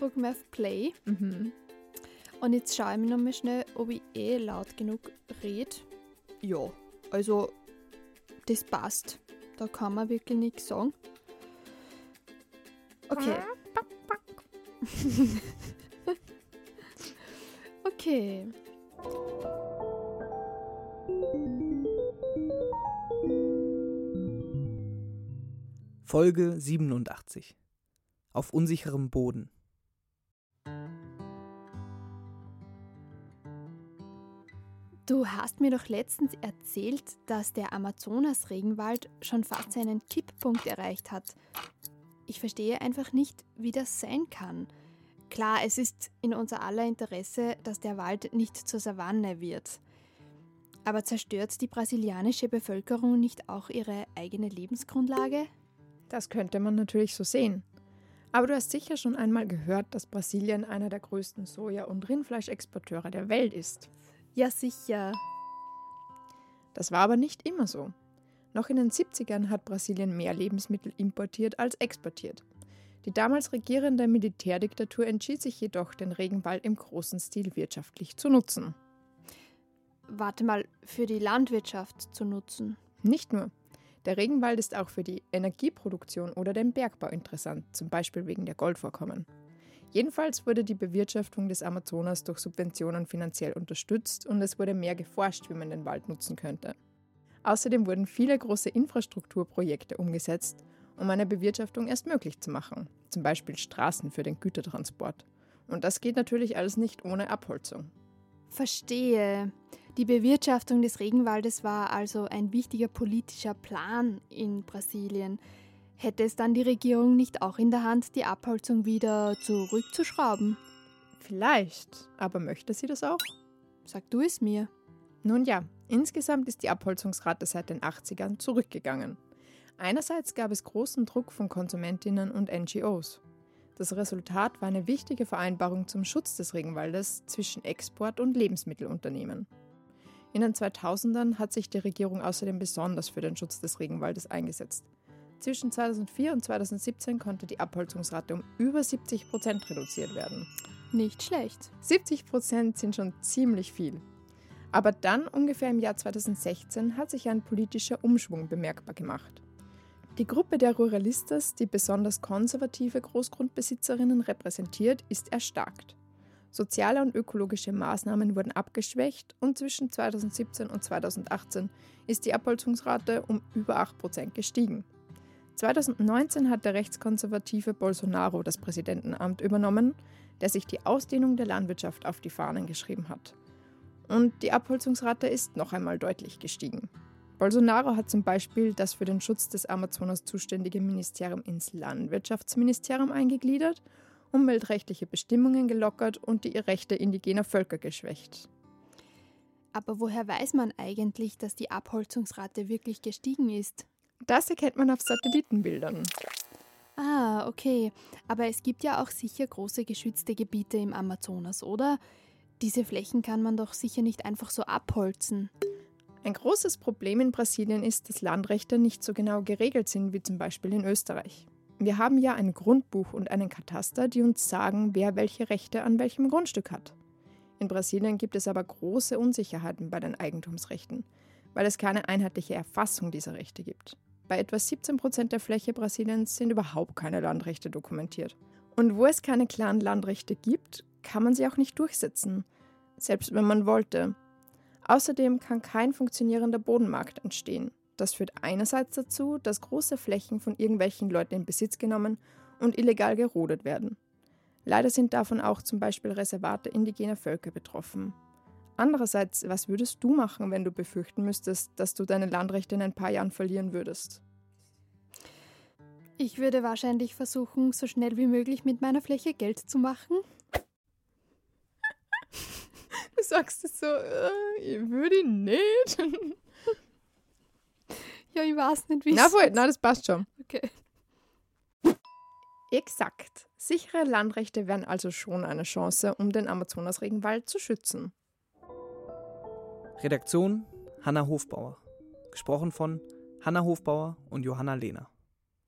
drücke mal auf Play. Mhm. Und jetzt schaue ich mir nochmal schnell, ob ich eh laut genug rede. Ja, also das passt. Da kann man wirklich nichts sagen. Okay. okay. Folge 87. Auf unsicherem Boden. Du hast mir doch letztens erzählt, dass der Amazonas-Regenwald schon fast seinen Kipppunkt erreicht hat. Ich verstehe einfach nicht, wie das sein kann. Klar, es ist in unser aller Interesse, dass der Wald nicht zur Savanne wird. Aber zerstört die brasilianische Bevölkerung nicht auch ihre eigene Lebensgrundlage? Das könnte man natürlich so sehen. Aber du hast sicher schon einmal gehört, dass Brasilien einer der größten Soja- und Rindfleischexporteure der Welt ist. Ja, sicher. Das war aber nicht immer so. Noch in den 70ern hat Brasilien mehr Lebensmittel importiert als exportiert. Die damals regierende Militärdiktatur entschied sich jedoch, den Regenwald im großen Stil wirtschaftlich zu nutzen. Warte mal, für die Landwirtschaft zu nutzen. Nicht nur. Der Regenwald ist auch für die Energieproduktion oder den Bergbau interessant, zum Beispiel wegen der Goldvorkommen. Jedenfalls wurde die Bewirtschaftung des Amazonas durch Subventionen finanziell unterstützt und es wurde mehr geforscht, wie man den Wald nutzen könnte. Außerdem wurden viele große Infrastrukturprojekte umgesetzt, um eine Bewirtschaftung erst möglich zu machen, zum Beispiel Straßen für den Gütertransport. Und das geht natürlich alles nicht ohne Abholzung. Verstehe. Die Bewirtschaftung des Regenwaldes war also ein wichtiger politischer Plan in Brasilien. Hätte es dann die Regierung nicht auch in der Hand, die Abholzung wieder zurückzuschrauben? Vielleicht, aber möchte sie das auch? Sag du es mir. Nun ja, insgesamt ist die Abholzungsrate seit den 80ern zurückgegangen. Einerseits gab es großen Druck von Konsumentinnen und NGOs. Das Resultat war eine wichtige Vereinbarung zum Schutz des Regenwaldes zwischen Export- und Lebensmittelunternehmen. In den 2000ern hat sich die Regierung außerdem besonders für den Schutz des Regenwaldes eingesetzt. Zwischen 2004 und 2017 konnte die Abholzungsrate um über 70 Prozent reduziert werden. Nicht schlecht. 70 Prozent sind schon ziemlich viel. Aber dann, ungefähr im Jahr 2016, hat sich ein politischer Umschwung bemerkbar gemacht. Die Gruppe der Ruralistas, die besonders konservative Großgrundbesitzerinnen repräsentiert, ist erstarkt. Soziale und ökologische Maßnahmen wurden abgeschwächt und zwischen 2017 und 2018 ist die Abholzungsrate um über 8% gestiegen. 2019 hat der rechtskonservative Bolsonaro das Präsidentenamt übernommen, der sich die Ausdehnung der Landwirtschaft auf die Fahnen geschrieben hat. Und die Abholzungsrate ist noch einmal deutlich gestiegen. Bolsonaro hat zum Beispiel das für den Schutz des Amazonas zuständige Ministerium ins Landwirtschaftsministerium eingegliedert umweltrechtliche Bestimmungen gelockert und die Rechte indigener Völker geschwächt. Aber woher weiß man eigentlich, dass die Abholzungsrate wirklich gestiegen ist? Das erkennt man auf Satellitenbildern. Ah, okay. Aber es gibt ja auch sicher große geschützte Gebiete im Amazonas, oder? Diese Flächen kann man doch sicher nicht einfach so abholzen. Ein großes Problem in Brasilien ist, dass Landrechte nicht so genau geregelt sind wie zum Beispiel in Österreich. Wir haben ja ein Grundbuch und einen Kataster, die uns sagen, wer welche Rechte an welchem Grundstück hat. In Brasilien gibt es aber große Unsicherheiten bei den Eigentumsrechten, weil es keine einheitliche Erfassung dieser Rechte gibt. Bei etwa 17 Prozent der Fläche Brasiliens sind überhaupt keine Landrechte dokumentiert. Und wo es keine klaren Landrechte gibt, kann man sie auch nicht durchsetzen, selbst wenn man wollte. Außerdem kann kein funktionierender Bodenmarkt entstehen. Das führt einerseits dazu, dass große Flächen von irgendwelchen Leuten in Besitz genommen und illegal gerodet werden. Leider sind davon auch zum Beispiel Reservate indigener Völker betroffen. Andererseits, was würdest du machen, wenn du befürchten müsstest, dass du deine Landrechte in ein paar Jahren verlieren würdest? Ich würde wahrscheinlich versuchen, so schnell wie möglich mit meiner Fläche Geld zu machen. Du sagst es so, äh, ich würde nicht. Ja, ich weiß nicht, wie Na voll, na, das passt schon. Okay. Exakt. Sichere Landrechte wären also schon eine Chance, um den Amazonas-Regenwald zu schützen. Redaktion Hanna Hofbauer. Gesprochen von Hanna Hofbauer und Johanna Lehner.